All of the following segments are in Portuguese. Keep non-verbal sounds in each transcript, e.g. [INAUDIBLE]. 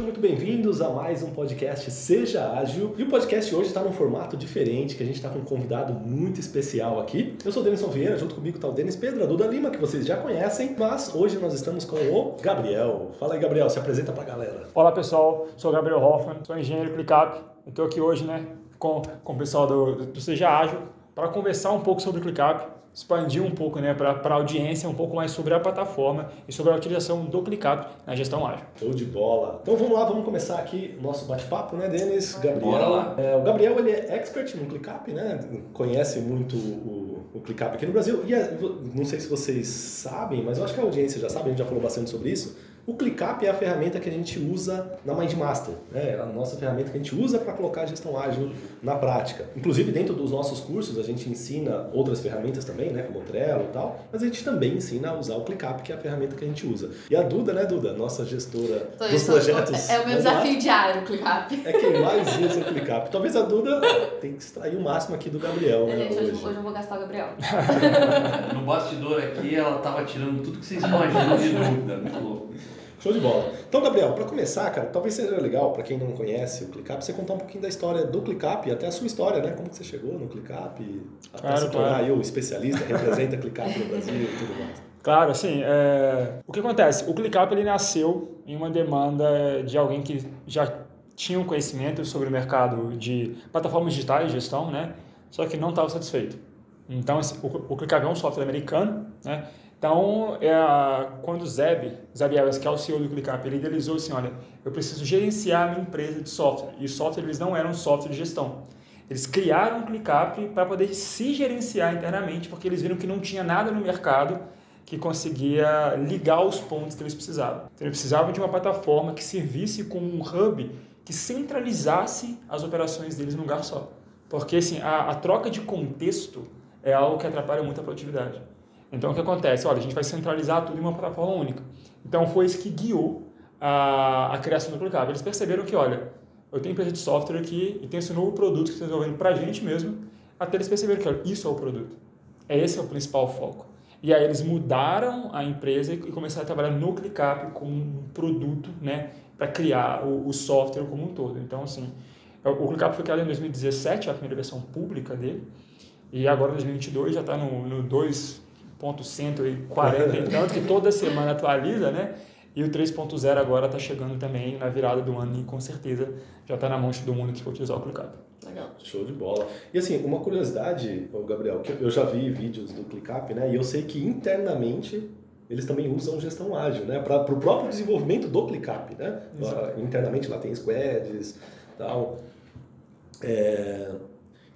sejam muito bem-vindos a mais um podcast Seja Ágil. E o podcast hoje está num formato diferente, que a gente está com um convidado muito especial aqui. Eu sou o Denison Vieira, junto comigo está o Denis Pedro, a Duda Lima, que vocês já conhecem, mas hoje nós estamos com o Gabriel. Fala aí, Gabriel, se apresenta para a galera. Olá, pessoal. Sou o Gabriel Hoffman, sou engenheiro ClickUp. Estou aqui hoje né, com, com o pessoal do, do Seja Ágil para conversar um pouco sobre o ClickUp expandir um pouco né, para a audiência um pouco mais sobre a plataforma e sobre a utilização do ClickUp na gestão ágil. Show de bola! Então vamos lá, vamos começar aqui o nosso bate-papo, né, Denis? Gabriel. É, o Gabriel ele é expert no ClickUp, né? Conhece muito o, o ClickUp aqui no Brasil. E é, não sei se vocês sabem, mas eu acho que a audiência já sabe, a gente já falou bastante sobre isso o ClickUp é a ferramenta que a gente usa na MindMaster, né? É a nossa ferramenta que a gente usa para colocar a gestão ágil na prática. Inclusive, dentro dos nossos cursos, a gente ensina outras ferramentas também, né? como o Trello e tal, mas a gente também ensina a usar o ClickUp, que é a ferramenta que a gente usa. E a Duda, né, Duda? Nossa gestora Tô dos projetos. É o meu desafio diário, o ClickUp. É quem mais usa o ClickUp. Talvez a Duda tem que extrair o máximo aqui do Gabriel, né? Gente, hoje, hoje eu vou gastar o Gabriel. [LAUGHS] no bastidor aqui, ela tava tirando tudo que vocês imaginam de dúvida. Muito louco. Show de bola. Então, Gabriel, para começar, cara, talvez seja legal para quem não conhece o ClickUp, você contar um pouquinho da história do ClickUp e até a sua história, né? Como que você chegou no ClickUp, até claro, se tornar claro. o especialista, representa ClickUp no Brasil e tudo mais. Claro, assim, é... o que acontece? O ClickUp ele nasceu em uma demanda de alguém que já tinha um conhecimento sobre o mercado de plataformas digitais de gestão, né? Só que não estava satisfeito. Então, assim, o ClickUp é um software americano, né? Então, é, quando o Zeb, Zeb Evans, que é o CEO do ClickUp, ele idealizou assim, olha, eu preciso gerenciar a minha empresa de software. E software, eles não eram software de gestão. Eles criaram o ClickUp para poder se gerenciar internamente, porque eles viram que não tinha nada no mercado que conseguia ligar os pontos que eles precisavam. Então, eles precisavam de uma plataforma que servisse como um hub que centralizasse as operações deles num lugar só. Porque assim, a, a troca de contexto é algo que atrapalha muito a produtividade. Então, o que acontece? Olha, a gente vai centralizar tudo em uma plataforma única. Então, foi isso que guiou a, a criação do ClickUp. Eles perceberam que, olha, eu tenho empresa de software aqui e tem esse novo produto que está desenvolvendo para a gente mesmo, até eles perceberam que, olha, isso é o produto. É esse é o principal foco. E aí eles mudaram a empresa e começaram a trabalhar no ClickUp como um produto, né, para criar o, o, software como um todo. Então, assim, o ClickUp foi criado em 2017, a primeira versão pública dele, e agora em 2022 já está no, no 2 3.140 e tanto, que toda semana atualiza, né? E o 3.0 agora está chegando também na virada do ano e com certeza já está na mão de todo mundo que for utilizar o ClickUp. Legal, show de bola. E assim, uma curiosidade, Gabriel, que eu já vi vídeos do ClickUp, né? E eu sei que internamente eles também usam gestão ágil, né? Para o próprio desenvolvimento do ClickUp, né? Exato. Internamente lá tem squads, tal. É,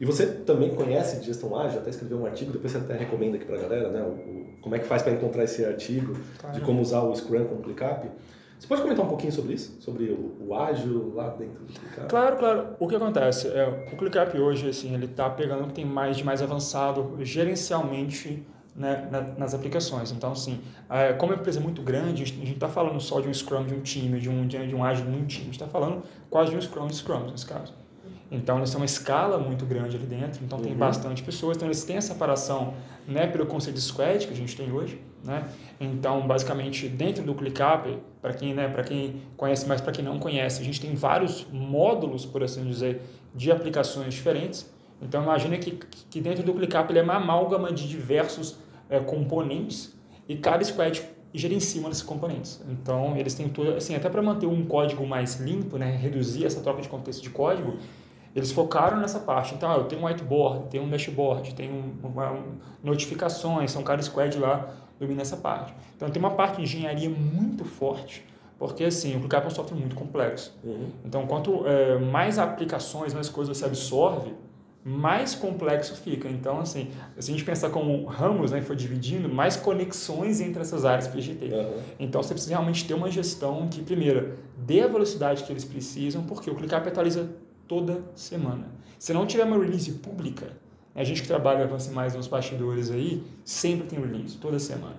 e você também conhece de gestão ágil, até escreveu um artigo, depois você até recomenda aqui para a galera, né? O, como é que faz para encontrar esse artigo, claro. de como usar o Scrum com o ClickUp. Você pode comentar um pouquinho sobre isso? Sobre o, o ágil lá dentro do ClickUp? Claro, claro. O que acontece é o ClickUp hoje, assim, ele está pegando o que tem mais de mais avançado gerencialmente né, nas aplicações. Então, assim, é, como é uma empresa muito grande, a gente está falando só de um Scrum de um time, de um, de um ágil de um time, a gente está falando quase de um Scrum de Scrum, nesse caso. Então, eles têm uma escala muito grande ali dentro, então uhum. tem bastante pessoas. Então, eles têm a separação né, pelo conceito de squad que a gente tem hoje. Né? Então, basicamente, dentro do ClickUp, para quem, né, quem conhece, mas para quem não conhece, a gente tem vários módulos, por assim dizer, de aplicações diferentes. Então, imagine que, que dentro do ClickUp ele é uma amálgama de diversos é, componentes e cada squad gerencia desses componentes. Então, eles têm tudo, assim, até para manter um código mais limpo, né, reduzir essa troca de contexto de código, eles focaram nessa parte. Então, ah, eu tenho um whiteboard, tenho um dashboard, tenho uma, uma, notificações, são cada squad lá domina essa parte. Então, tem uma parte de engenharia muito forte, porque assim, o ClickUp é um software muito complexo. Uhum. Então, quanto é, mais aplicações, mais coisas você absorve, mais complexo fica. Então, assim, se a gente pensar como ramos, né, for dividindo, mais conexões entre essas áreas para a gente ter. Uhum. Então, você precisa realmente ter uma gestão que, primeiro, dê a velocidade que eles precisam, porque o ClickUp atualiza toda semana. Se não tiver uma release pública, a gente que trabalha assim, mais nos bastidores aí, sempre tem release, toda semana.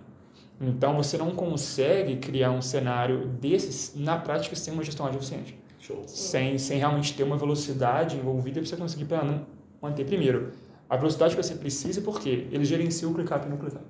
Então você não consegue criar um cenário desses na prática sem uma gestão ágil eficiente. Show. Sem, sem realmente ter uma velocidade envolvida para você conseguir manter primeiro a velocidade que você precisa, porque ele gerencia o ClickUp no ClickUp.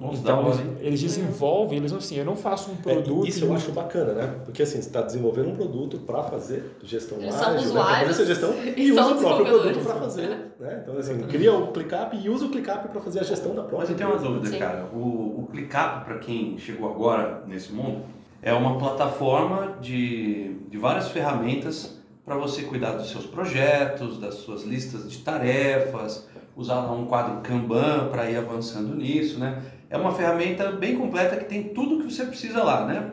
Então, eles, eles desenvolvem, eles assim, eu não faço um É, produto... isso eu acho bacana, né? Porque assim, você está desenvolvendo um produto para fazer gestão Eles ágil, são né? Fazer essa gestão [LAUGHS] e e, usa o próprio produto para fazer. Né? Então, assim, cria o ClickUp e usa o ClickUp para fazer a gestão da própria Mas eu tenho uma dúvida, Sim. cara. O, o ClickUp, para quem chegou agora nesse mundo, é uma plataforma de, de várias ferramentas para você cuidar dos seus projetos, das suas listas de tarefas, usar um quadro Kanban para ir avançando nisso, né? É uma ferramenta bem completa que tem tudo que você precisa lá, né?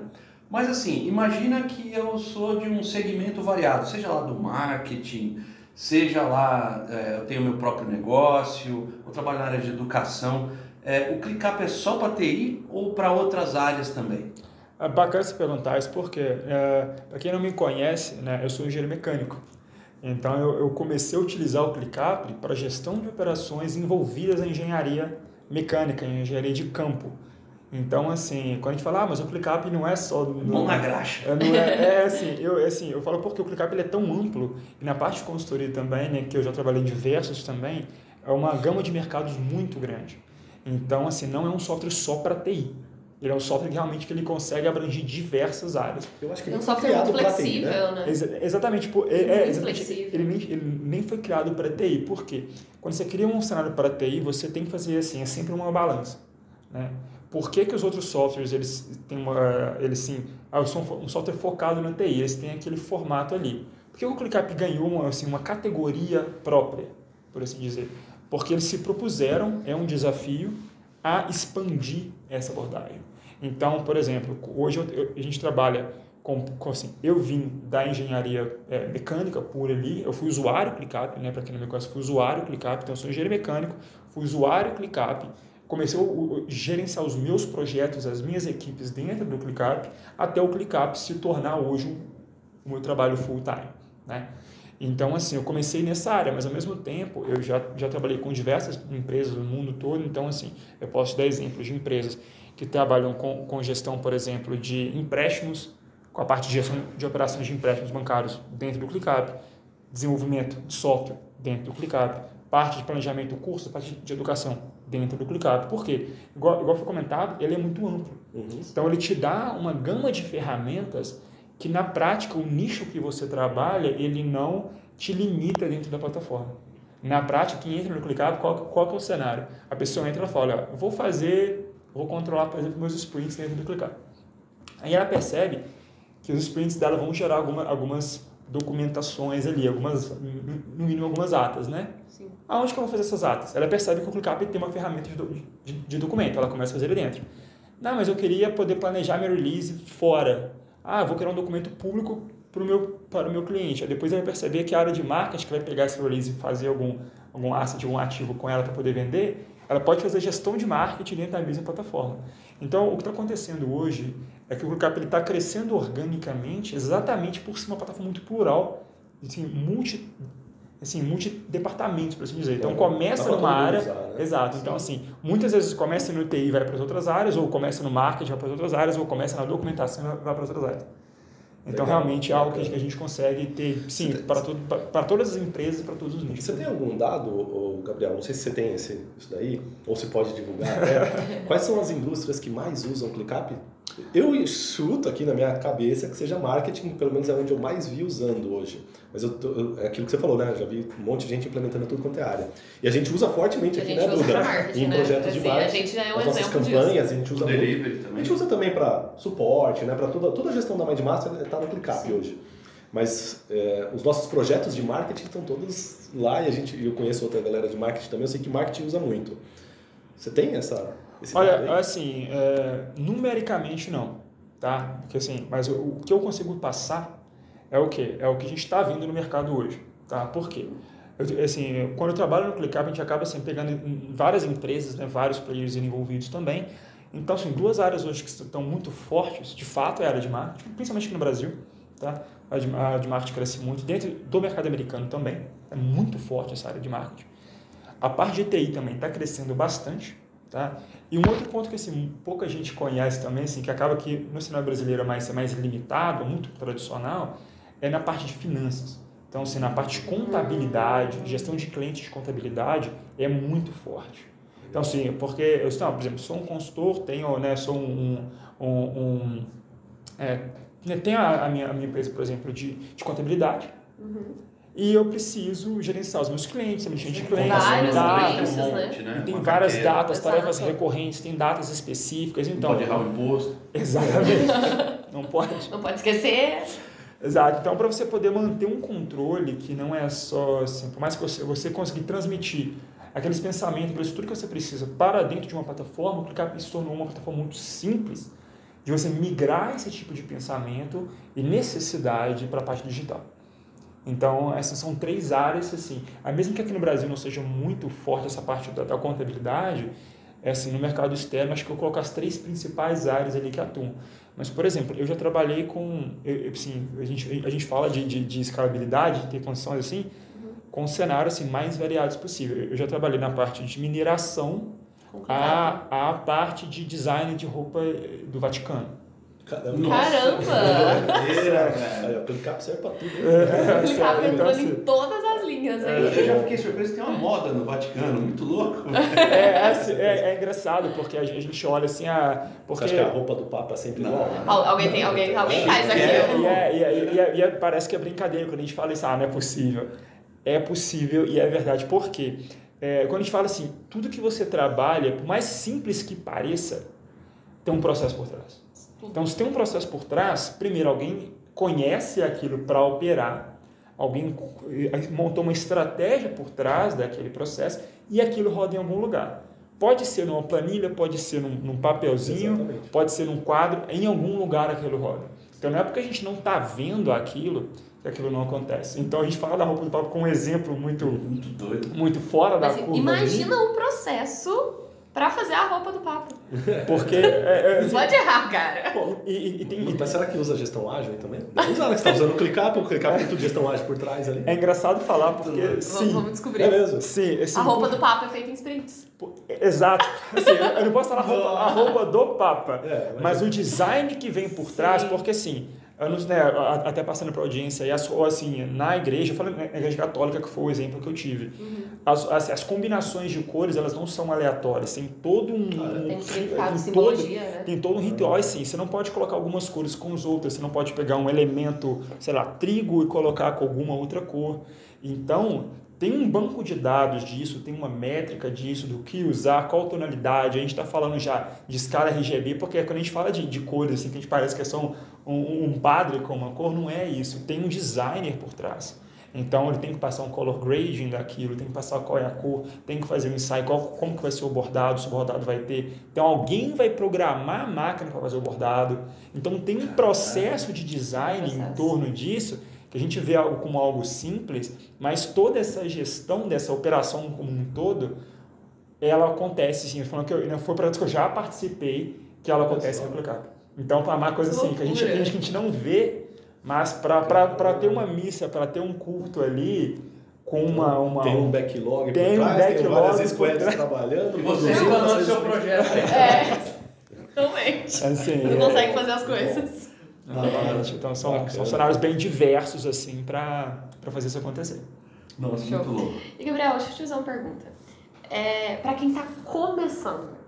Mas assim, imagina que eu sou de um segmento variado, seja lá do marketing, seja lá, é, eu tenho meu próprio negócio, eu trabalho na área de educação. É, o ClickUp é só para TI ou para outras áreas também? É bacana você perguntar isso porque, é, para quem não me conhece, né, eu sou engenheiro mecânico. Então, eu, eu comecei a utilizar o ClickUp para gestão de operações envolvidas na engenharia mecânica, em engenharia de campo. Então, assim, quando a gente fala, ah, mas o ClickUp não é só... Mão na graxa. É, não é, é assim, eu, é assim, eu falo porque o ClickUp ele é tão amplo, e na parte de consultoria também, né, que eu já trabalhei em diversos também, é uma gama de mercados muito grande. Então, assim, não é um software só para TI. Ele é um software que realmente que ele consegue abranger diversas áreas. Eu acho que É ele um foi software muito TI, flexível, né? né? Exa- exatamente, tipo, é, é, exatamente ele, nem, ele nem foi criado para TI. Por quê? Quando você cria um cenário para TI, você tem que fazer assim, é sempre uma balança. Né? Por que, que os outros softwares, eles têm uma, eles sim, ah, eu sou um software focado na TI, eles têm aquele formato ali. Por que o ClickUp ganhou uma, assim, uma categoria própria, por assim dizer? Porque eles se propuseram, é um desafio, a expandir essa abordagem. Então, por exemplo, hoje eu- a gente trabalha com, com, assim, eu vim da engenharia é, mecânica pura ali, eu fui usuário ClickUp, né, para quem não me conhece, fui usuário ClickUp, então eu sou engenheiro mecânico, fui usuário ClickUp, comecei a gerenciar os meus projetos, as minhas equipes dentro do ClickUp, até o ClickUp se tornar hoje o meu trabalho full time, né? Então, assim, eu comecei nessa área, mas ao mesmo tempo eu já, já trabalhei com diversas empresas no mundo todo, então, assim, eu posso dar exemplos de empresas que trabalham com, com gestão, por exemplo, de empréstimos, com a parte de gestão de operações de empréstimos bancários dentro do ClickUp, desenvolvimento de software dentro do ClickUp, parte de planejamento do curso, parte de educação dentro do ClickUp. Por quê? Igual, igual foi comentado, ele é muito amplo. Uhum. Então ele te dá uma gama de ferramentas que na prática o nicho que você trabalha ele não te limita dentro da plataforma. Na prática, quem entra no ClickUp, qual, qual que é o cenário? A pessoa entra e fala, olha, vou fazer, vou controlar, por exemplo, meus sprints dentro do ClickUp. Aí ela percebe que os sprints dela vão gerar alguma, algumas documentações ali, algumas, no mínimo algumas atas, né? Sim. Aonde que eu vou fazer essas atas? Ela percebe que o ClickUp tem uma ferramenta de, de, de documento, ela começa a fazer ali dentro. Não, mas eu queria poder planejar minha release fora. Ah, vou criar um documento público pro meu, para o meu cliente. Aí depois ele vai perceber que a área de marketing que vai pegar essa release e fazer algum, algum asset, algum ativo com ela para poder vender, ela pode fazer gestão de marketing dentro da mesma plataforma. Então, o que está acontecendo hoje é que o ClickUp está crescendo organicamente exatamente por ser uma plataforma muito plural, assim, multi, assim, multidepartamentos, por assim dizer. Então, É, começa numa área... né? Exato. Então, assim, muitas vezes começa no TI e vai para as outras áreas, ou começa no marketing vai para as outras áreas, ou começa na documentação e vai para as outras áreas. Então, Legal, realmente é algo que a gente- consegue ter, sim, para, todo, para, para todas as empresas e para todos os nichos. Você tem algum dado, Gabriel? Não sei se você tem esse, isso daí, ou se pode divulgar até. [LAUGHS] Quais são as indústrias que mais usam ClickUp? Eu chuto aqui na minha cabeça que seja marketing, pelo menos é onde eu mais vi usando hoje. Mas eu, tô- é aquilo que você falou, né? Eu já vi um monte de gente implementando tudo quanto é área. E a gente usa fortemente A aqui, né, Duda? marketing, em né? projetos de Assim, a marketing. gente já é um As nossas campanhas, disso. a gente O usa muito. delivery A também. gente usa também para suporte, né? Para toda, toda a gestão da Mindmaster está no ClickUp Sim. hoje. Mas é, os nossos projetos de marketing estão todos lá e a gente, eu conheço outra galera de marketing também, eu sei que marketing usa muito. Você tem essa, esse Olha, assim, é, numericamente não, tá? Porque assim, mas o, o que eu consigo passar é o quê? É o que a gente está vendo no mercado hoje, tá? Por quê? Eu, assim, quando eu trabalho no ClickUp, a gente acaba assim, pegando várias empresas, né, vários players envolvidos também. Então, assim, duas áreas hoje que estão muito fortes, de fato, é a área de marketing, principalmente aqui no Brasil, tá? A de, a de marketing cresce muito, dentro do mercado americano também, é muito forte essa área de marketing. A parte de TI também está crescendo bastante, tá? E um outro ponto que assim, pouca gente conhece também, assim, que acaba que no cenário brasileiro é mais, é mais limitado, muito tradicional, é na parte de finanças. Então, assim, na parte de contabilidade, gestão de clientes de contabilidade, é muito forte. Então, sim, porque eu, não, por exemplo, sou um consultor, tenho, né, sou um, um, um é, tenho a, a, minha, a minha empresa, por exemplo, de, de contabilidade, uhum. E eu preciso gerenciar os meus clientes, a minha de clientes, vários datas, clientes, né? tem várias datas, tarefas recorrentes, tem datas específicas, então... Não pode errar o imposto. Exatamente. [LAUGHS] Não pode. Não pode esquecer. Exato. Então, para você poder manter um controle que não é só assim, por mais que você, você conseguir transmitir aqueles pensamentos, aquilo tudo que você precisa para dentro de uma plataforma, o ClickUp se tornou uma plataforma muito simples de você migrar esse tipo de pensamento e necessidade para a parte digital. Então, essas são três áreas, assim, mesmo que aqui no Brasil não seja muito forte essa parte da, da contabilidade, é assim, no mercado externo, acho que eu coloco as três principais áreas ali que atuam. Mas, por exemplo, eu já trabalhei com, eu, assim, a gente, a gente fala de, de, de escalabilidade, de ter condições assim, uhum. com cenários assim, mais variados possível. Eu já trabalhei na parte de mineração, a, a parte de design de roupa do Vaticano. Caramba! Caramba. o ClickUp serve pra tudo. O ClickUp entrando então, assim, em todas as linhas. Aí. Eu já fiquei surpreso, tem uma moda no Vaticano, muito louco. [LAUGHS] É, [LAUGHS] é, é, é engraçado, porque a gente olha assim, a... Porque... Você acha que a roupa do Papa é sempre igual? Né? Alguém, tem, alguém, alguém faz aquilo. E, é, e, é, e, parece que é brincadeira quando a gente fala isso, ah, não é possível. É possível e é verdade. Por quê? É, quando a gente fala assim, tudo que você trabalha, por mais simples que pareça, tem um processo por trás. Então, se tem um processo por trás, primeiro alguém conhece aquilo para operar, alguém montou uma estratégia por trás daquele processo e aquilo roda em algum lugar. Pode ser numa planilha, pode ser num, num papelzinho, Exatamente. pode ser num quadro, em algum lugar aquilo roda. Então não é porque a gente não está vendo aquilo que aquilo não acontece. Então a gente fala da roupa do papo com um exemplo muito, muito doido, muito fora da assim, curva. Imagina o processo para fazer a roupa do papo. [LAUGHS] Porque. É, é, Pode errar, cara. Pô, e, e, tem, e, mas será que usa gestão ágil também? Deve usar, né? Você está usando o ClickUp, o ClickUp tem tudo gestão ágil por trás ali. É engraçado falar porque. Tudo. sim, vamos descobrir. É mesmo? Sim, a roupa do Papa é feita em sprints. Exato. Assim, eu não posso falar a roupa, a roupa do Papa, é, mas, mas o design que vem por trás, sim. porque assim anos, né, até passando para audiência, e as, ou assim, na igreja, eu falei na igreja católica, que foi o exemplo que eu tive, uhum. as, as, as, combinações de cores, elas não são aleatórias, tem todo um... Ah, tem simbologia, todo, né? Tem todo um ritual, assim, você não pode colocar algumas cores com as outras, você não pode pegar um elemento, sei lá, trigo e colocar com alguma outra cor. Então, tem um banco de dados disso, tem uma métrica disso, do que usar, qual tonalidade. A gente está falando já de escala RGB, porque quando a gente fala de, de cores, assim, que a gente parece que é só um, um, padre com uma cor, não é isso. Tem um designer por trás. Então ele tem que passar um color grading daquilo, tem que passar qual é a cor, tem que fazer um ensaio, qual, como que vai ser o bordado, se o bordado vai ter. Então alguém vai programar a máquina para fazer o bordado. Então tem um processo de design processo. em torno disso que a gente vê como algo simples, mas toda essa gestão dessa operação como um todo, ela acontece, assim, falando que eu, foi para que eu já participei, que ela acontece no Replicap. Então, é uma coisa assim, que a gente, que a gente não vê, mas para ter uma missa, para ter um culto ali, com uma, uma tem um backlog tem por trás, um backlog tem várias squads trabalhando. E você reclamando do seu projeto. É, [LAUGHS] totalmente. Assim, não é... consegue fazer as coisas. Exatamente. Então são, são cenários bem diversos assim para fazer isso acontecer. Nossa, Show. muito louco. E Gabriel, deixa eu te fazer uma pergunta. É, para quem está começando,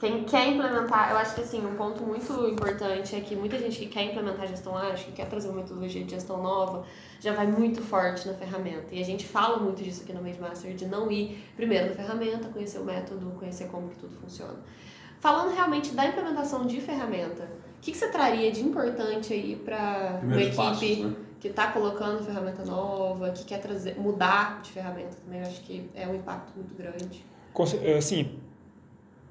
quem quer implementar, eu acho que assim, um ponto muito importante é que muita gente que quer implementar gestão ágil, que quer trazer uma metodologia de gestão nova, já vai muito forte na ferramenta. E a gente fala muito disso aqui no Made Master, de não ir primeiro na ferramenta, conhecer o método, conhecer como que tudo funciona. Falando realmente da implementação de ferramenta, o que, que você traria de importante aí para uma equipe passos, né? que está colocando ferramenta nova, que quer trazer, mudar de ferramenta também? Eu acho que é um impacto muito grande. Assim,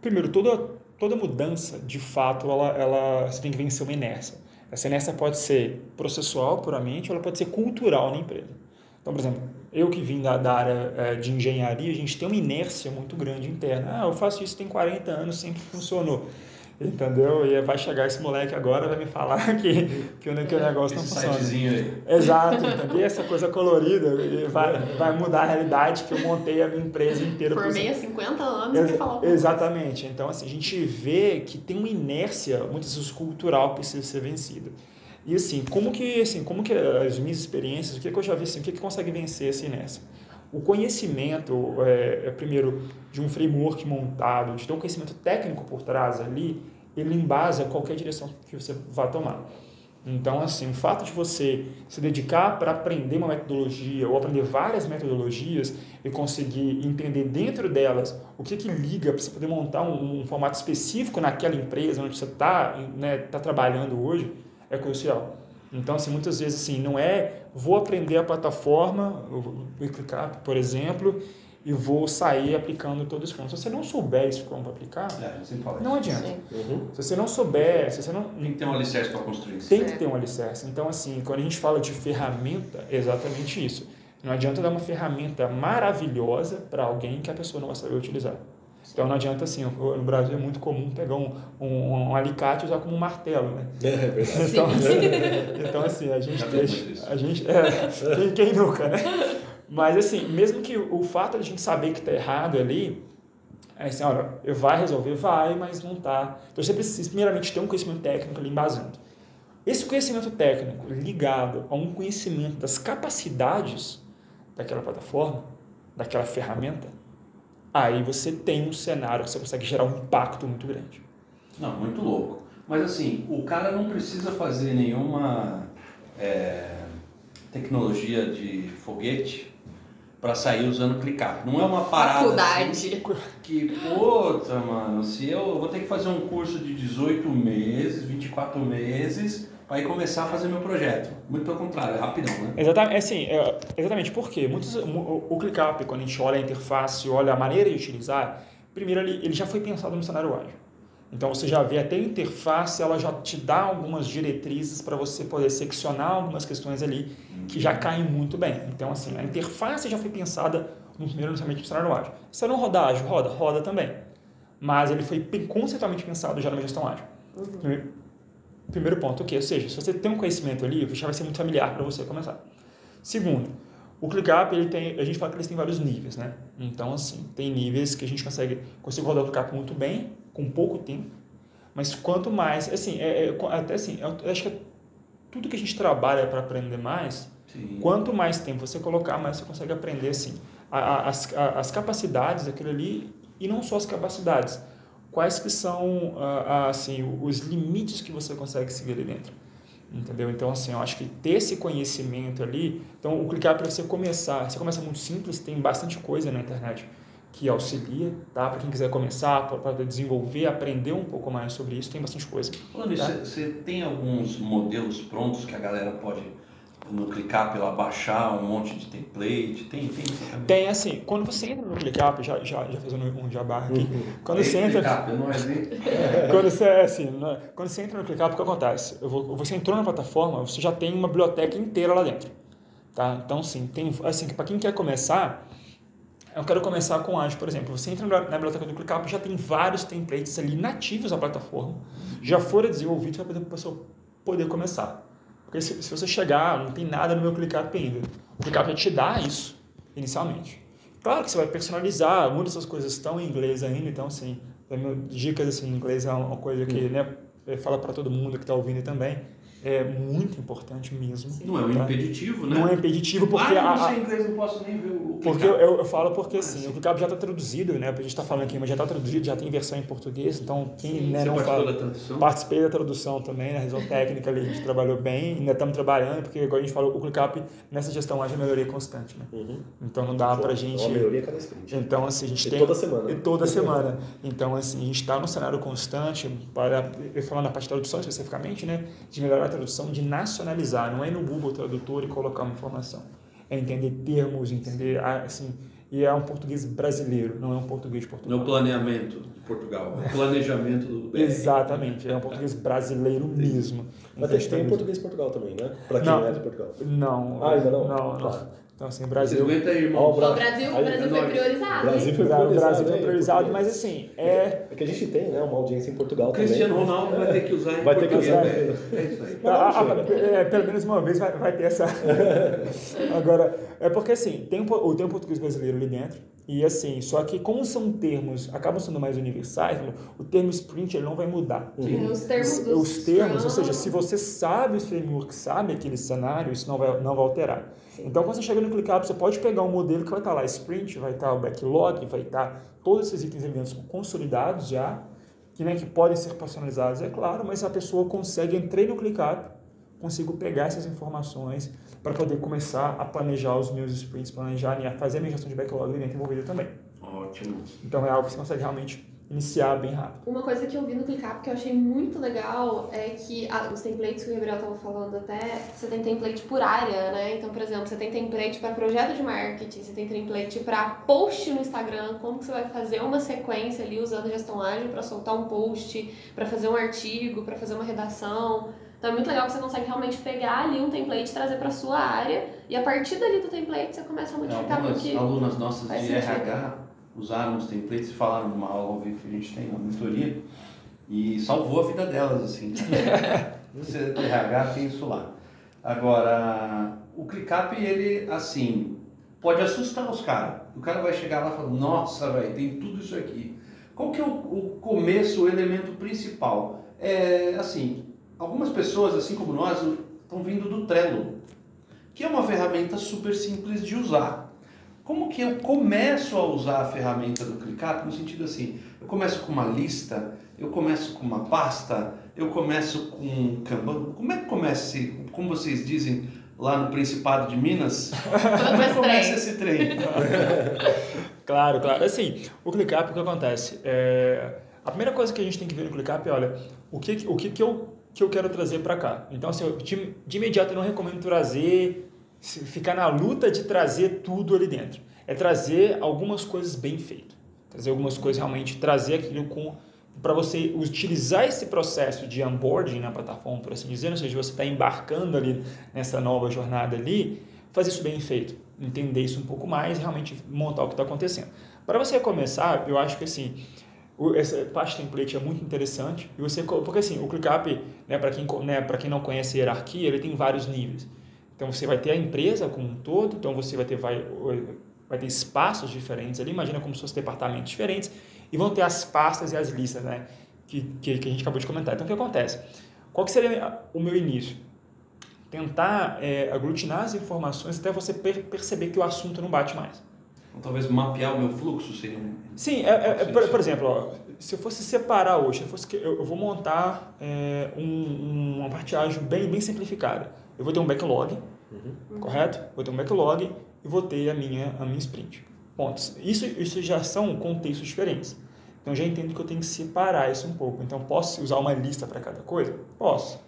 primeiro, toda, toda mudança, de fato, ela, ela, você tem que vencer uma inércia. Essa inércia pode ser processual, puramente, ou ela pode ser cultural na empresa. Então, por exemplo, eu que vim da, da área é, de engenharia, a gente tem uma inércia muito grande interna. Ah, eu faço isso tem 40 anos, sempre funcionou. Entendeu? E vai chegar esse moleque agora vai me falar [LAUGHS] que, que, o, que o negócio esse não funciona. Aí. Exato, entendeu? Essa coisa colorida vai, vai mudar a realidade que eu montei a minha empresa inteira. Formei há 50 anos Ex falar Exatamente. Então, assim, a gente vê que tem uma inércia, muitas vezes cultural, que precisa ser vencida. E assim, como que, assim, como que as minhas experiências, o que, que eu já vi assim, o que, que consegue vencer essa inércia? O conhecimento, é, é, primeiro, de um framework montado, de ter um conhecimento técnico por trás ali, ele embasa qualquer direção que você vá tomar. Então, assim, o fato de você se dedicar para aprender uma metodologia ou aprender várias metodologias e conseguir entender dentro delas o que, que liga para você poder montar um, um, formato específico naquela empresa onde você está né, tá trabalhando hoje é crucial. Então, assim, muitas vezes, assim, não é vou aprender a plataforma, o ClickUp, por exemplo, e vou sair aplicando todo esse Se você não souber esse como aplicar, é, não adianta. Uhum. Se você não souber, se você não... Tem que ter um alicerce para construir isso. Tem que ter um alicerce. Então, assim, quando a gente fala de ferramenta, é exatamente isso. Não adianta dar uma ferramenta maravilhosa para alguém que a pessoa não vai saber utilizar. Então não adianta assim, no Brasil é muito comum pegar um, um, um alicate e usar como um martelo, né? É, é verdade. Então, assim, então assim, a gente deixa. A gente, é, quem, quem nunca, né? Mas assim, mesmo que o fato de a gente saber que está errado ali, é assim, olha, vai resolver, vai, mas não está. Então você precisa primeiramente ter um conhecimento técnico ali embasando. Esse conhecimento técnico ligado a um conhecimento das capacidades daquela plataforma, daquela ferramenta, aí você tem um cenário que você consegue gerar um impacto muito grande. Não, muito louco. Mas assim, o cara não precisa fazer nenhuma é, tecnologia de foguete para sair usando clicar. Não é uma parada Faculdade. Assim, que, puta, mano, se eu, eu vou ter que fazer um curso de 18 meses, 24 meses, para ir começar a fazer meu projeto. Muito pelo contrário, é rapidão, né? Exatamente, é assim, é, exatamente, por quê? Muitos, o, o ClickUp, quando a gente olha a interface, olha a maneira de utilizar, primeiro ele, ele já foi pensado no cenário ágil. Então você já vê até a interface, ela já te dá algumas diretrizes para você poder seccionar algumas questões ali que já caem muito bem. Então assim, a interface já foi pensada no primeiro lançamento do cenário ágil. Se não rodar ágil, roda, roda também. Mas ele foi conceitualmente pensado já na gestão ágil. Uhum. Primeiro ponto, ok, ou seja, se você tem um conhecimento ali, já vai ser muito familiar para você começar. Segundo, o ClickUp, ele tem, a gente fala que eles têm vários níveis, né? Então, assim, tem níveis que a gente consegue, consegue rodar o ClickUp muito bem, com pouco tempo, mas quanto mais, assim, é, é até assim, eu acho que é tudo que a gente trabalha para aprender mais, Sim. quanto mais tempo você colocar, mais você consegue aprender, assim, as, as capacidades daquilo ali, e não só as capacidades, quais que são, assim, os limites que você consegue seguir ali dentro. Entendeu? Então, assim, eu acho que ter esse conhecimento ali. Então, o clicar para você começar. Você começa muito simples, tem bastante coisa na internet que auxilia, tá? Para quem quiser começar, para desenvolver, aprender um pouco mais sobre isso, tem bastante coisa. Tá? você tem alguns modelos prontos que a galera pode no ClickUp ela baixar um monte de template? Tem, tem Tem, assim, quando você entra no ClickUp, já, já, já fazendo um jabá aqui, uhum. quando você entra... ClickUp, não é assim? [LAUGHS] quando você, é assim, né? quando você entra no ClickUp, o que acontece? Eu vou, você entrou na plataforma, você já tem uma biblioteca inteira lá dentro, tá? Então, sim, tem, assim, para quem quer começar, eu quero começar com Agile, por exemplo. Você entra na biblioteca do ClickUp, já tem vários templates ali nativos à plataforma, já foram desenvolvidos para a pessoa poder começar. Porque se, se, você chegar, não tem nada no meu ClickUp ainda. O ClickUp já te dá isso, inicialmente. Claro que você vai personalizar, muitas dessas coisas estão em inglês ainda, então, assim, dicas assim, em inglês é uma coisa que né, fala para todo mundo que está ouvindo também é muito importante mesmo. Não é um tá? impeditivo, né? Não é impeditivo porque... Ah, não sei inglês, não posso nem ver o Porque eu, eu, falo porque, assim, o ClickUp já está traduzido, né? A gente está falando aqui, mas já está traduzido, já tem versão em português, então quem Sim, né, não fala... Da tradução? Participei da tradução também, na revisão técnica ali, a gente trabalhou bem, ainda estamos trabalhando, porque, igual a gente falou, o ClickUp nessa gestão haja melhoria constante, né? Uhum. Então não dá para a gente... Uma melhoria cada sprint. Então, assim, a gente e tem... toda semana. E toda semana. Então, assim, a gente está no cenário constante, para, eu falando na parte de tradução especificamente, né? De melhorar tradução, de nacionalizar, não é ir no Google Tradutor e colocar uma informação. É entender termos, entender, assim, e é um português brasileiro, não é um português de Portugal. Não é o planeamento Portugal, é o planejamento do BR. Exatamente, é um português brasileiro mesmo. Mas tem, tem português de Portugal também, né? Para quem não, é de Portugal. Não. Ah, ainda não? Não, não. Então, assim, Brasil. Você aguenta aí, irmão. o Brasil, o Brasil, aí, Brasil foi priorizado. Brasil foi priorizado, Brasil foi priorizado mas assim. É... é que a gente tem né, uma audiência em Portugal. Cristiano também. Ronaldo vai ter que usar em Vai ter que usar. É isso aí. Ah, ah, é, pelo menos uma vez vai, vai ter essa. [LAUGHS] Agora, é porque assim, tem, o, tem o português brasileiro ali dentro. E assim, só que como são termos, acabam sendo mais universais, o termo sprint ele não vai mudar. Uhum. Os termos, os termos ou seja, se você sabe o framework, sabe aquele cenário, isso não vai, não vai alterar. Sim. Então, quando você chega no ClickUp, você pode pegar um modelo que vai estar lá Sprint, vai estar o Backlog, vai estar todos esses itens eventos consolidados já, que, né, que podem ser personalizados, é claro, mas a pessoa consegue, entrei no ClickUp, consigo pegar essas informações para poder começar a planejar os meus sprints, planejar e fazer a minha gestão de backlog dentro envolvida também. Ótimo. Então é algo que você consegue realmente iniciar bem rápido. Uma coisa que eu vi no ClickUp que eu achei muito legal é que ah, os templates que o Gabriel estava falando até, você tem template por área, né? Então, por exemplo, você tem template para projeto de marketing, você tem template para post no Instagram, como que você vai fazer uma sequência ali usando gestão ágil para soltar um post, para fazer um artigo, para fazer uma redação. Então é muito legal que você consegue realmente pegar ali um template e trazer para sua área e a partir dali do template você começa a modificar Algumas porque alunas nossas de sentido. RH usaram os templates e falaram numa aula ao vivo que a gente tem na mentoria e salvou a vida delas, assim. [LAUGHS] Você RH tem isso lá. Agora, o ClickUp, ele, assim, pode assustar os caras. O cara vai chegar lá e falar, nossa, velho, tem tudo isso aqui. Qual que é o, o começo, o elemento principal? É, assim, algumas pessoas, assim como nós, estão vindo do Trello, que é uma ferramenta super simples de usar. Como que eu começo a usar a ferramenta do ClickUp? No sentido assim, eu começo com uma lista, eu começo com uma pasta, eu começo com um Kanban. Como é que começa esse, como vocês dizem lá no Principado de Minas? [LAUGHS] Como é que começa esse trem? [LAUGHS] Claro, claro. Assim, o ClickUp, o que acontece? É, a primeira coisa que a gente tem que ver no ClickUp é, olha, o que, o que, que, eu, que eu quero trazer para cá. Então, assim, eu, de, de imediato eu não recomendo trazer, ficar na luta de trazer tudo ali dentro. É trazer algumas coisas bem feitas. Trazer algumas coisas realmente, trazer aquilo com para você utilizar esse processo de onboarding na plataforma, por assim dizer, ou seja, você está embarcando ali nessa nova jornada ali, fazer isso bem feito, entender isso um pouco mais realmente montar o que está acontecendo. Para você começar, eu acho que assim, essa parte template é muito interessante e você porque assim o ClickUp, né, para quem né, para quem não conhece a hierarquia, ele tem vários níveis. Então você vai ter a empresa como um todo, então você vai ter vai, vai ter espaços diferentes ali, imagina como se fossem departamentos diferentes e vão ter as pastas e as listas, né, que, que, que a gente acabou de comentar. Então o que acontece? Qual que seria o meu início? Tentar é, aglutinar as informações até você per- perceber que o assunto não bate mais. Então, talvez mapear o meu fluxo seria um... Sim, é, é- é, por, por exemplo, ó, se eu fosse separar hoje, eu, fosse, eu, eu vou montar é, um- uma ágil bem, bem simplificada. Eu vou ter um backlog, correto? Vou ter um backlog e vou ter a minha, a minha sprint. Pontos. Isso, isso já são contextos diferentes. Então já entendo que eu tenho que separar isso um pouco. Então posso usar uma lista para cada coisa? Posso.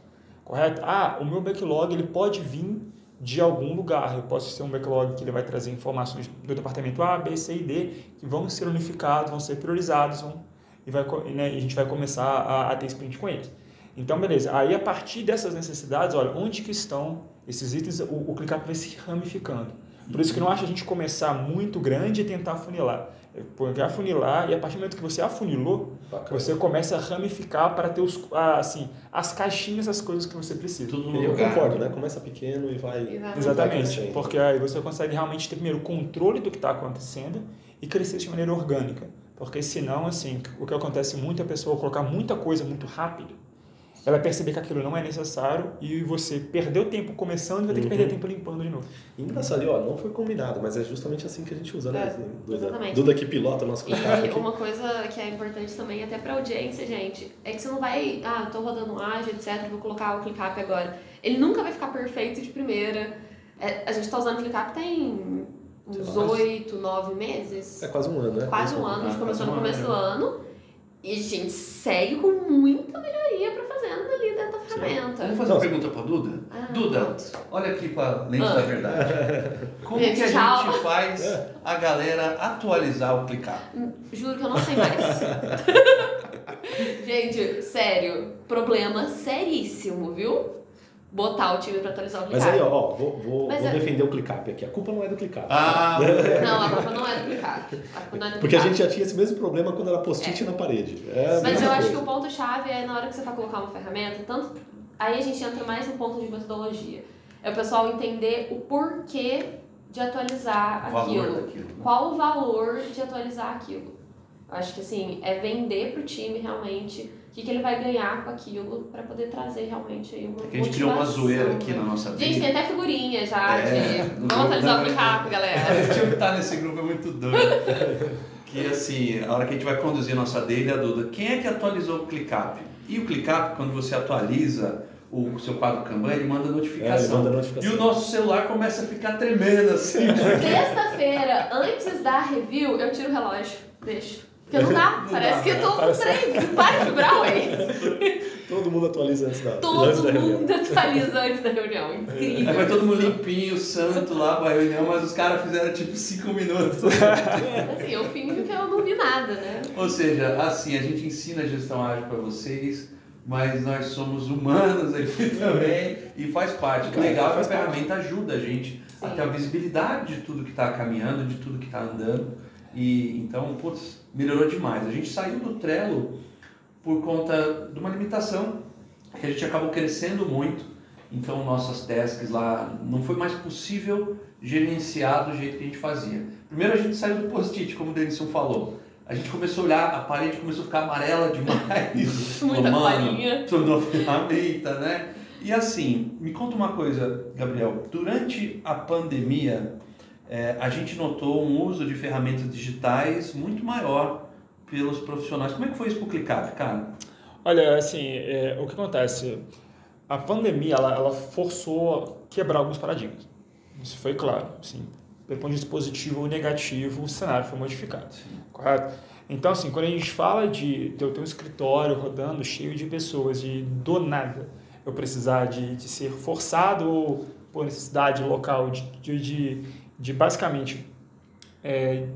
Correto? Ah, o meu backlog ele pode vir de algum lugar. Eu posso ser um backlog que ele vai trazer informações do departamento A, B, C e D que vão ser unificados, vão ser priorizados vão, e, vai, né, e a gente vai começar a, a ter sprint com eles. Então, beleza. Aí, a partir dessas necessidades, olha, onde que estão esses itens, o, o ClickUp vai se ramificando. Por isso que não acha a gente começar muito grande e tentar afunilar. Porque afunilar, e a partir do momento que você afunilou, Bacana. você começa a ramificar para ter os, ah, assim, as caixinhas, as coisas que você precisa. Tudo no Eu lugar. concordo, né? Começa pequeno e vai. Exatamente. vai Exatamente, crescendo. porque aí você consegue realmente ter primeiro o controle do que está acontecendo e crescer de maneira orgânica. Porque senão, assim, o que acontece muito é a pessoa colocar muita coisa muito rápido, ela vai perceber que aquilo não é necessário e você perdeu tempo começando e vai ter que perder Uhum. tempo limpando de novo. E Engraçado, e, ó, não foi combinado, mas é justamente assim que a gente usa, né? É, Duda, exatamente. Duda que pilota o nosso E ClickUp aqui. uma coisa que é importante também, até pra audiência, gente, é que você não vai, ah, tô rodando um ágil, etc, vou colocar o ClickUp agora. Ele nunca vai ficar perfeito de primeira. É, a gente tá usando o ClickUp tem uns oito, nove meses. É quase um ano, né? Quase um ano, a gente Ah, começou no começo do ano, ano. E a gente segue com muita melhoria Vamos fazer uma pergunta pra Duda? Ah, Duda, pronto. olha aqui pra lente Ah. da verdade. [LAUGHS] Como Gente, que a tchau. gente faz a galera atualizar o ClickUp? Juro que eu não sei mais. [LAUGHS] gente, sério, problema seríssimo, viu? Botar o time pra atualizar o Mas ClickUp. aí, ó, ó, vou, vou, Mas vou é- defender o ClickUp aqui. A culpa não é do ClickUp. Ah, Não, a culpa não é do ClickUp. A culpa não é do [LAUGHS] Porque a gente já tinha esse mesmo problema quando era post-it na parede. É Mas eu acho que coisa. o ponto-chave é na hora que você vai colocar uma ferramenta, tanto. Aí a gente entra mais no ponto de metodologia. É o pessoal entender o porquê de atualizar o valor aquilo. daquilo. né? Qual o valor de atualizar aquilo? Eu acho que assim, é vender pro time realmente o que, que ele vai ganhar com aquilo para poder trazer realmente aí uma é que a gente criou uma zoeira aqui na nossa vida. Gente, tem até figurinha já é, de vamos atualizar o ClickUp, galera. [LAUGHS] A gente que tá nesse grupo é muito doido. que assim, a hora que a gente vai conduzir a nossa daily, a Duda, quem é que atualizou o ClickUp? E o ClickUp, quando você atualiza o seu quadro Kanban, ele manda notificação. É, ele manda notificação. E o nosso celular começa a ficar tremendo assim. Sexta-feira, antes da review, eu tiro o relógio, deixo. Porque não dá, não parece dá, que eu tô com trem, para de vibrar, ué. Todo mundo atualiza antes da, todo antes da reunião. Todo mundo atualiza antes da reunião, incrível. Aí vai todo mundo limpinho, santo lá pra reunião, mas os caras fizeram tipo 5 minutos. [LAUGHS] assim, eu finjo que eu não vi nada, né? Ou seja, assim, a gente ensina a gestão ágil pra vocês, mas nós somos humanos aqui [LAUGHS] também e faz parte. O legal é que a ferramenta ajuda a gente Sim. a ter a visibilidade de tudo que está caminhando, de tudo que está andando. E então, putz, melhorou demais. A gente saiu do Trello por conta de uma limitação que a gente acabou crescendo muito. Então, nossas tasks lá não foi mais possível gerenciar do jeito que a gente fazia. Primeiro, a gente saiu do post-it, como o Denison falou. A gente começou a olhar, a parede começou a ficar amarela demais. [LAUGHS] Muita palhinha. Tudo ferramenta, né? E assim, me conta uma coisa, Gabriel. Durante a pandemia, é, a gente notou um uso de ferramentas digitais muito maior pelos profissionais. Como é que foi isso para o ClickUp, cara? Olha, assim, é, o que acontece? A pandemia, ela, ela forçou quebrar alguns paradigmas. Isso foi claro, assim, pelo ponto de vista positivo ou negativo, o cenário foi modificado, Sim. correto? Então, assim, quando a gente fala de eu ter um escritório rodando cheio de pessoas e do nada eu precisar de, de ser forçado ou por necessidade local de, de, de de basicamente é,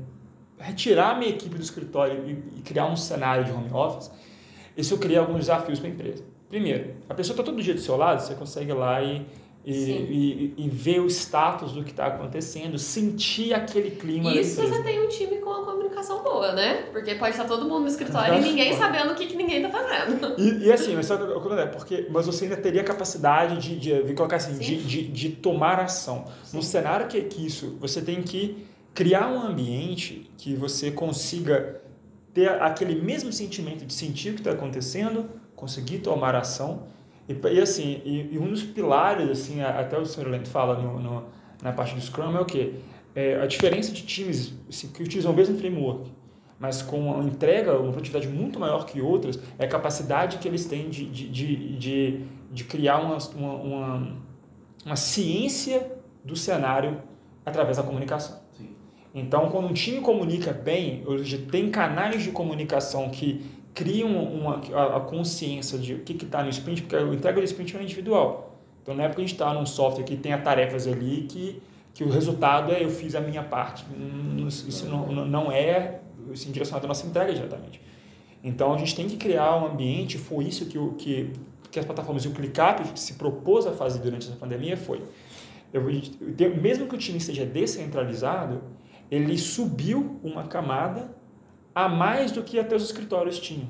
retirar a minha equipe do escritório e, e, criar um cenário de home office, isso eu criei alguns desafios para a empresa. Primeiro, a pessoa está todo dia do seu lado, você consegue ir lá e e, e, e, ver o status do que está acontecendo, sentir aquele clima. Isso você tem um time com uma comunicação boa, né? Porque pode estar todo mundo no escritório e ninguém sabendo o que, que ninguém está fazendo. E, e assim, mas, só, porque, mas você ainda teria capacidade de, de, de colocar assim, de, de, de, tomar ação. Sim. No cenário que é que isso, você tem que criar um ambiente que você consiga ter aquele mesmo sentimento de sentir o que está acontecendo, conseguir tomar ação e, e assim, e, e, um dos pilares, assim, até o Sr. Lento fala no, no, na parte do Scrum é o quê? É a diferença de times assim, que utilizam o mesmo framework, mas com uma entrega, uma produtividade muito maior que outras, é a capacidade que eles têm de, de, de, de, de criar uma, uma, uma, uma ciência do cenário através da comunicação. Sim. Então, quando um time comunica bem, seja, tem canais de comunicação que criam uma, a, a consciência de o que está no sprint, porque a entrega do sprint é individual. Então, na época a gente está num software que tem tarefas ali que, que o resultado é eu fiz a minha parte. Isso não, não é assim, direcionado à nossa entrega diretamente. Então, a gente tem que criar um ambiente, foi isso que, o, que, que as plataformas e o ClickUp se propôs a fazer durante essa pandemia, foi eu, mesmo que o time seja descentralizado, ele subiu uma camada a mais do que até os escritórios tinham,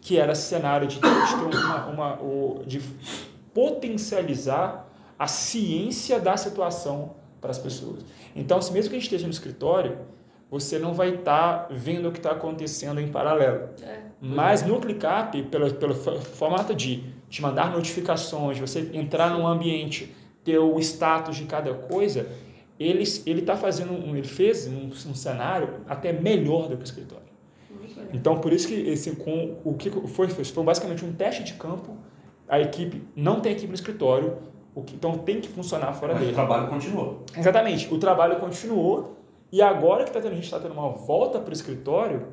que era cenário de, de, uma, uma, de potencializar a ciência da situação para as pessoas. Então, se mesmo que a gente esteja no escritório, você não vai estar tá vendo o que está acontecendo em paralelo. É. Mas no ClickUp, pelo, pelo formato de te mandar notificações, você entrar num ambiente, ter o status de cada coisa, ele está fazendo, um, ele fez um, um cenário até melhor do que o escritório. Então, por isso que esse, com, o que foi, foi basicamente um teste de campo. A equipe não tem equipe no escritório, o que, então tem que funcionar fora Mas dele. o trabalho continuou. Exatamente, o trabalho continuou. E agora que tá tendo, a gente está tendo uma volta para o escritório,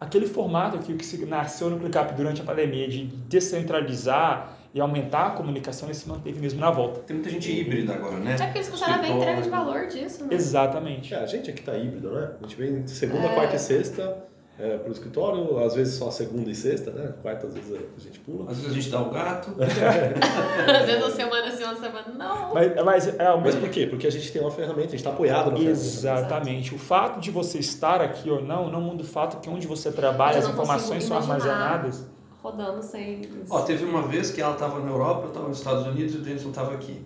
aquele formato que, que nasceu no ClickUp durante a pandemia de descentralizar e aumentar a comunicação, ele se manteve mesmo na volta. Tem muita gente híbrida agora, né? É porque eles começaram a ver entrega de valor disso, né? Exatamente. É, a gente aqui está híbrido, né? A gente vem segunda, é. quarta e sexta é, para o escritório, às vezes só segunda e sexta, né? Quarta, às vezes a gente pula. Às vezes a gente dá o gato. [LAUGHS] às vezes uma semana sim, uma semana não. Mas, mas, é, mas por quê? Porque a gente tem uma ferramenta, a gente está apoiado na Exatamente. Ferramenta. O fato de você estar aqui ou não, não muda o fato que onde você trabalha, as informações são armazenadas. Rodando sem. Ó, teve uma vez que ela estava na Europa, eu estava nos Estados Unidos e o Denison estava aqui.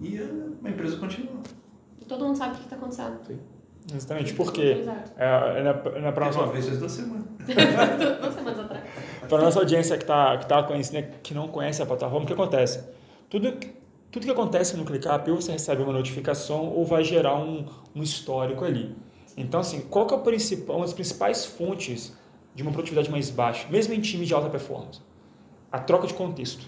E a empresa continua. Todo mundo sabe o que está acontecendo. Sim. Exatamente, porque é, é, é para nossa... uma vez da semana. [LAUGHS] Duas semanas atrás. Para nossa audiência que, tá, que, tá conhecendo, que não conhece a plataforma, o que acontece? Tudo, tudo que acontece no ClickUp, ou você recebe uma notificação ou vai gerar um, um histórico ali. Então, assim, qual que é o principal, uma das principais fontes de uma produtividade mais baixa, mesmo em time de alta performance? A troca de contexto.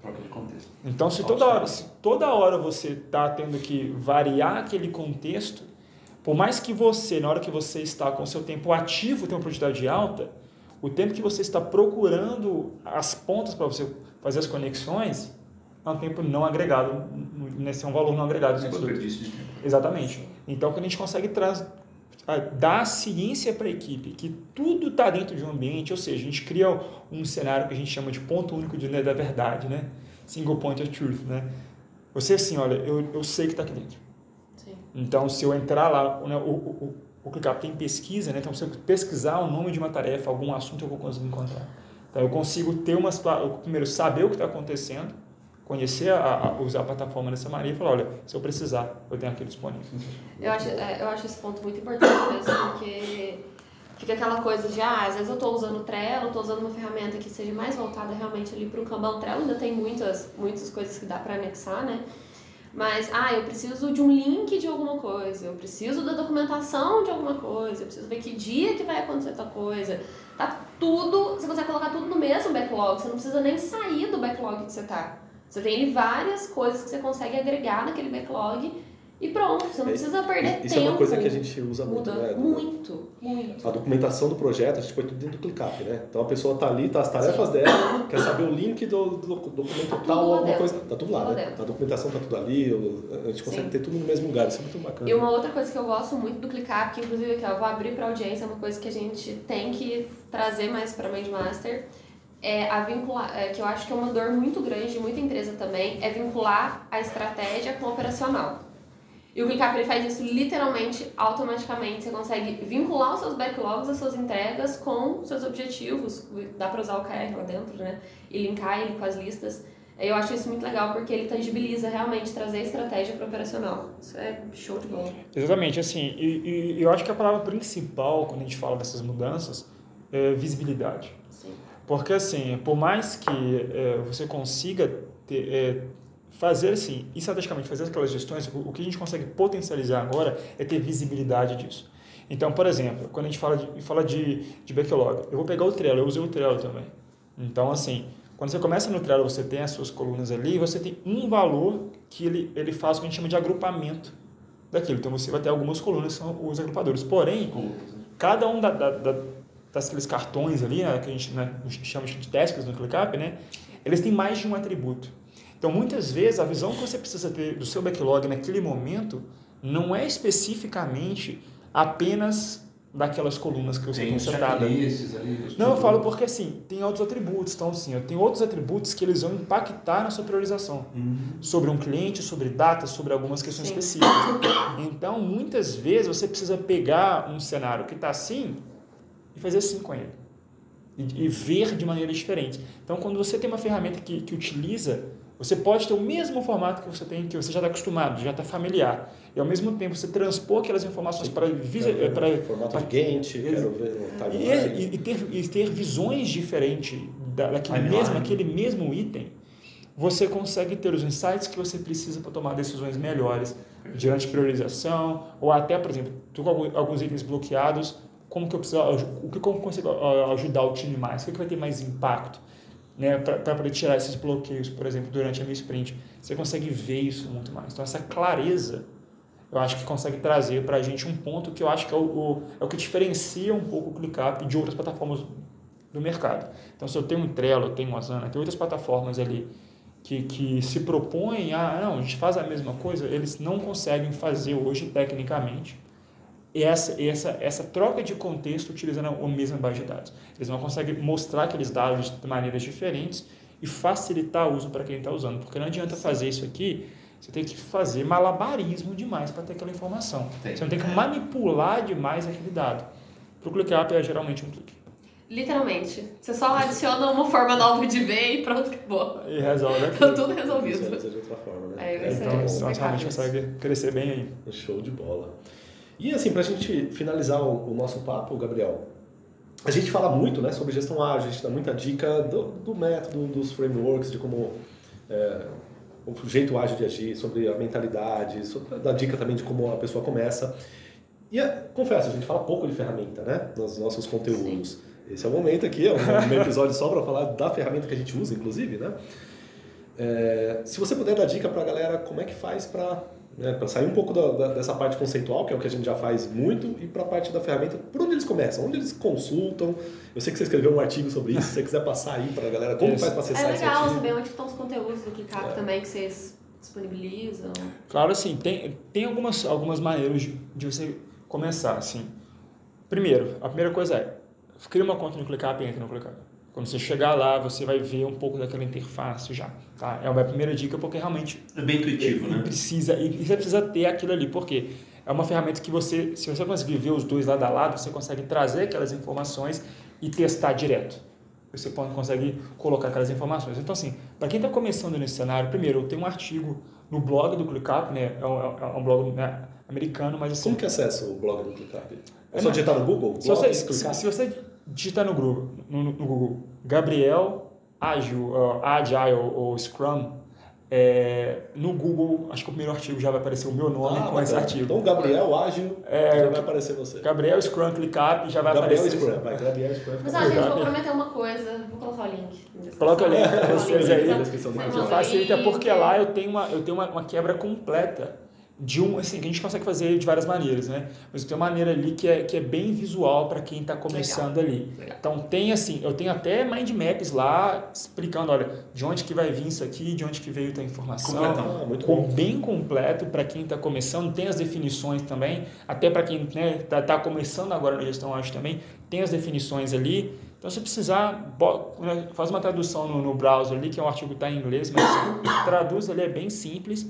Troca de contexto. Então, se toda hora, se toda hora você está tendo que variar aquele contexto, por mais que você, na hora que você está com o seu tempo ativo, tenha uma produtividade alta, o tempo que você está procurando as pontas para você fazer as conexões é um tempo não agregado, nesse é um valor não agregado. É Exatamente. Então, quando a gente consegue dar ciência para a equipe que tudo está dentro de um ambiente, ou seja, a gente cria um cenário que a gente chama de ponto único de, né, da verdade, né? Single point of truth, né? Você assim, olha, eu, eu sei que está aqui dentro. Então, se eu entrar lá, né, o, o, o ClickUp tem pesquisa, né? Então, se eu pesquisar o nome de uma tarefa, algum assunto, eu vou conseguir encontrar. Então, eu consigo ter uma primeiro saber o que está acontecendo, conhecer, a, a, usar a plataforma dessa maneira e falar, olha, se eu precisar, eu tenho aqui disponível. Eu acho, é, eu acho esse ponto muito importante mesmo, porque fica aquela coisa de, ah, às vezes eu estou usando o Trello, estou usando uma ferramenta que seja mais voltada realmente ali para o Kanban. O Trello ainda tem muitas, muitas coisas que dá para anexar, né? Mas, ah, eu preciso de um link de alguma coisa, eu preciso da documentação de alguma coisa, eu preciso ver que dia que vai acontecer tal coisa. Tá tudo, você consegue colocar tudo no mesmo backlog, você não precisa nem sair do backlog que você tá. Você tem várias coisas que você consegue agregar naquele backlog e pronto, você não é, precisa perder Isso tempo. Isso é uma coisa que a gente usa muito, Muda né? Muito, muito. A documentação do projeto, a gente põe tudo dentro do ClickUp, né? Então a pessoa tá ali, tá as tarefas Sim. dela, quer saber o link do, do documento tá tal ou alguma dentro. coisa. Tá tudo lá, tudo né? Dentro. A documentação tá tudo ali, a gente consegue Sim. ter tudo no mesmo lugar, isso é muito bacana. E uma outra coisa que eu gosto muito do ClickUp, que inclusive aqui, eu vou abrir para audiência, é uma coisa que a gente tem que trazer mais para Mindmaster, é a vincular, é, que eu acho que é uma dor muito grande de muita empresa também, é vincular a estratégia com o operacional. E o ClickUp ele faz isso literalmente, automaticamente. Você consegue vincular os seus backlogs, as suas entregas com seus objetivos. Dá para usar o KR lá dentro, né? E linkar ele com as listas. Eu acho isso muito legal porque ele tangibiliza realmente trazer estratégia para o operacional. Isso é show de bola. Exatamente, assim, e, e eu acho que a palavra principal quando a gente fala dessas mudanças é visibilidade. Sim. Porque, assim, por mais que é, você consiga ter, é, fazer, assim, estrategicamente fazer aquelas gestões, o, que a gente consegue potencializar agora é ter visibilidade disso. Então, por exemplo, quando a gente fala de, fala de, de backlog, eu vou pegar o Trello, eu usei o Trello também. Então, assim, quando você começa no Trello, você tem as suas colunas ali, você tem um valor que ele, ele faz o que a gente chama de agrupamento daquilo. Então, você vai ter algumas colunas que são os agrupadores. Porém, cada um da, da, da daqueles cartões ali, né, que a gente né, chama de tasks no ClickUp, né, eles têm mais de um atributo. Então, muitas vezes, a visão que você precisa ter do seu backlog naquele momento não é especificamente apenas daquelas colunas que você tem, tem setada. Não, eu falo porque assim, tem outros atributos. Então, assim, eu tenho outros atributos que eles vão impactar na sua priorização. Uhum. Sobre um cliente, sobre datas, sobre algumas questões Sim. específicas. Então, muitas vezes, você precisa pegar um cenário que está assim e fazer assim com ele. E, e, ver de maneira diferente. Então, quando você tem uma ferramenta que, que utiliza, você pode ter o mesmo formato que você tem, que você já está acostumado, já está familiar. E ao mesmo tempo você transpor aquelas informações para para formato para, Gantt, quero ver e, e, ter, e ter visões diferentes da, daquele mesmo, aquele mesmo item. Você consegue ter os insights que você precisa para tomar decisões melhores diante de priorização, ou até, por exemplo, tu com alguns itens bloqueados, como que eu preciso, o que como eu consigo ajudar o time mais, o que, que vai ter mais impacto, né, para poder tirar esses bloqueios, por exemplo, durante a minha sprint. Você consegue ver isso muito mais. Então essa clareza, eu acho que consegue trazer para a gente um ponto que eu acho que é o, o, é o que diferencia um pouco o ClickUp de outras plataformas do mercado. Então se eu tenho um Trello, eu tenho um Asana, tem outras plataformas ali que, que se propõem a, não, a gente faz a mesma coisa, eles não conseguem fazer hoje tecnicamente essa, essa, essa troca de contexto utilizando a mesma base de dados. Eles não conseguem mostrar aqueles dados de maneiras diferentes e facilitar o uso para quem está usando, porque não adianta fazer isso aqui, você tem que fazer malabarismo demais para ter aquela informação. Tem. Você não tem que manipular demais aquele dado. Para o ClickUp é geralmente um clique. Literalmente. Você só adiciona uma forma nova de ver e pronto, acabou. E resolve aqui. Tá tudo resolvido. de outra forma, né? É, então, você realmente consegue crescer bem aí. Show de bola. E assim, para a gente finalizar o, o, nosso papo, Gabriel, a gente fala muito né, sobre gestão ágil, a gente dá muita dica do, do método, dos frameworks, de como é, o jeito ágil de agir, sobre a mentalidade, sobre, dá dica também de como a pessoa começa. E confesso, a gente fala pouco de ferramenta né, nos nossos conteúdos. Sim. Esse é o momento aqui, é um episódio só para falar da ferramenta que a gente usa, inclusive, né? É, se você puder dar dica para a galera, como é que faz para né, para sair um pouco da, da, dessa parte conceitual, que é o que a gente já faz muito, e para a parte da ferramenta, por onde eles começam? Onde eles consultam? Eu sei que você escreveu um artigo sobre isso, se você quiser passar aí para a galera, como faz para acessar artigo? É legal saber onde estão os conteúdos do ClickUp é. também que vocês disponibilizam. Claro, assim, tem, tem algumas, algumas maneiras de, de você começar, assim. Primeiro, a primeira coisa é, cria uma conta no ClickUp e entra no ClickUp. Quando você chegar lá, você vai ver um pouco daquela interface já. Tá? É a minha primeira dica, porque realmente. É bem intuitivo, né? Precisa, e você precisa ter aquilo ali, porque é uma ferramenta que você, se você conseguir ver os dois lado a lado, você consegue trazer aquelas informações e testar direto. Você pode, consegue colocar aquelas informações. Então, assim, para quem está começando nesse cenário, primeiro, eu tenho um artigo no blog do ClickUp, né? É um, é um blog né, americano, mas assim. Como que acessa o blog do ClickUp? É só digitar no Google? Se você, se, se você digitar no Google, no, no Google Gabriel Ágil, uh, Agile ou Scrum, é, no Google, acho que o primeiro artigo já vai aparecer o meu nome ah, com esse artigo. Então, Gabriel Ágil, é, já vai aparecer você. Gabriel Scrum ClickUp já vai Gabriel aparecer. Scrum, vai, Gabriel Scrum. Mas, ó, gente, vou prometer uma coisa. Vou colocar o link. Coloca o link para vocês aí. Facilita, porque lá eu tenho uma, eu tenho uma, uma quebra completa de um, assim, que a gente consegue fazer de várias maneiras, né? Mas tem uma maneira ali que é, que é bem visual para quem está começando Legal. ali. Legal. Então tem assim, eu tenho até mind maps lá explicando, olha, de onde que vai vir isso aqui, de onde que veio a informação. Ah, muito bom. Bem completo para quem está começando, tem as definições também, até para quem está né, tá, tá começando agora na gestão acho também, tem as definições ali. Então, se precisar, né, faz uma tradução no, no browser ali, que é um artigo que está em inglês, mas [COUGHS] traduz ali, é bem simples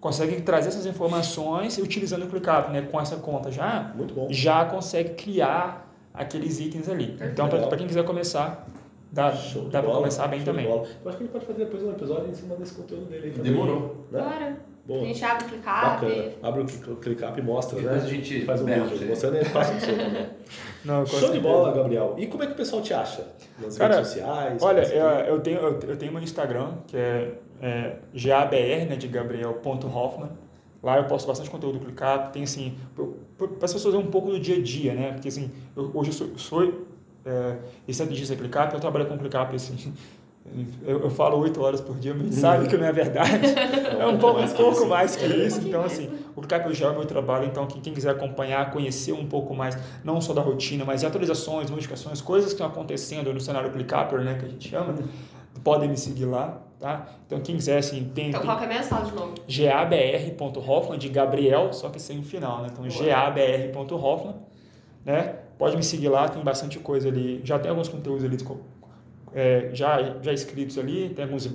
consegue trazer essas informações e utilizando o ClickUp, né, com essa conta já, já consegue criar aqueles itens ali. então, para quem quiser começar, dá, dá para começar bem também. Eu acho que ele pode fazer depois um episódio em cima desse conteúdo dele também. Demorou. Né? Bora. Boa. A gente abre o ClickUp. Bacana. Abre o ClickUp e mostra, Depois né? a gente faz um vídeo mostrando e passa o seu [LAUGHS] também. Não, Show de bola, Gabriel. E como é que o pessoal te acha? Nas Cara, redes sociais? Olha, eu, eu, tenho, eu, eu tenho meu Instagram, que é é, GABR, né, de Gabriel.Hoffman. Lá eu posto bastante conteúdo do ClickUp, tem assim, para as pessoas verem um pouco do dia a dia, né? Porque assim, eu, hoje eu sou, sou é, estrategista ClickUp, eu trabalho com ClickUp assim, eu, eu falo oito horas por dia, mas [LAUGHS] sabe que não é verdade. [LAUGHS] É um pouco, um pouco mais que isso. Então, assim, o já é o meu trabalho, então quem, quem quiser acompanhar, conhecer um pouco mais, não só da rotina, mas de atualizações, modificações, coisas que estão acontecendo no cenário ClickUp, né, que a gente chama, podem me seguir lá, tá? Então, quem quiser, assim, tem... Então, qual que é mesmo? Fala de novo. gabr.hoffman, de Gabriel, só que sem o final, né? Então, gabr.hoffman, né? Pode me seguir lá, tem bastante coisa ali. Já tem alguns conteúdos ali é, já, já escritos ali, tem alguns...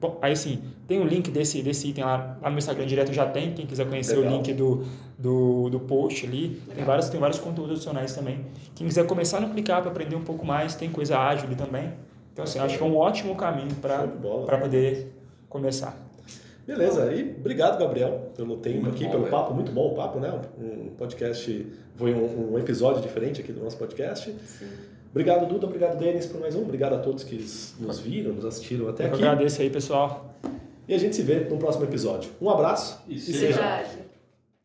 Bom, aí, sim, tem o um link desse, desse item lá, lá no Instagram direto já tem, quem quiser conhecer Legal. o link do, do, do post ali. Tem vários, tem vários conteúdos adicionais também. Quem quiser começar no ClickUp, aprender um pouco mais, tem coisa ágil ali também. Então, assim, acho que é um ótimo caminho para poder começar. Beleza, e obrigado, Gabriel, pelo tempo muito aqui, bom, pelo velho. papo, muito bom o papo, né? Um podcast, foi um, um episódio diferente aqui do nosso podcast. Sim. Obrigado, Duda, obrigado, Denis, por mais um. Obrigado a todos que nos viram, nos assistiram até Eu aqui. agradeço aí, pessoal. E a gente se vê no próximo episódio. Um abraço e, e seja... seja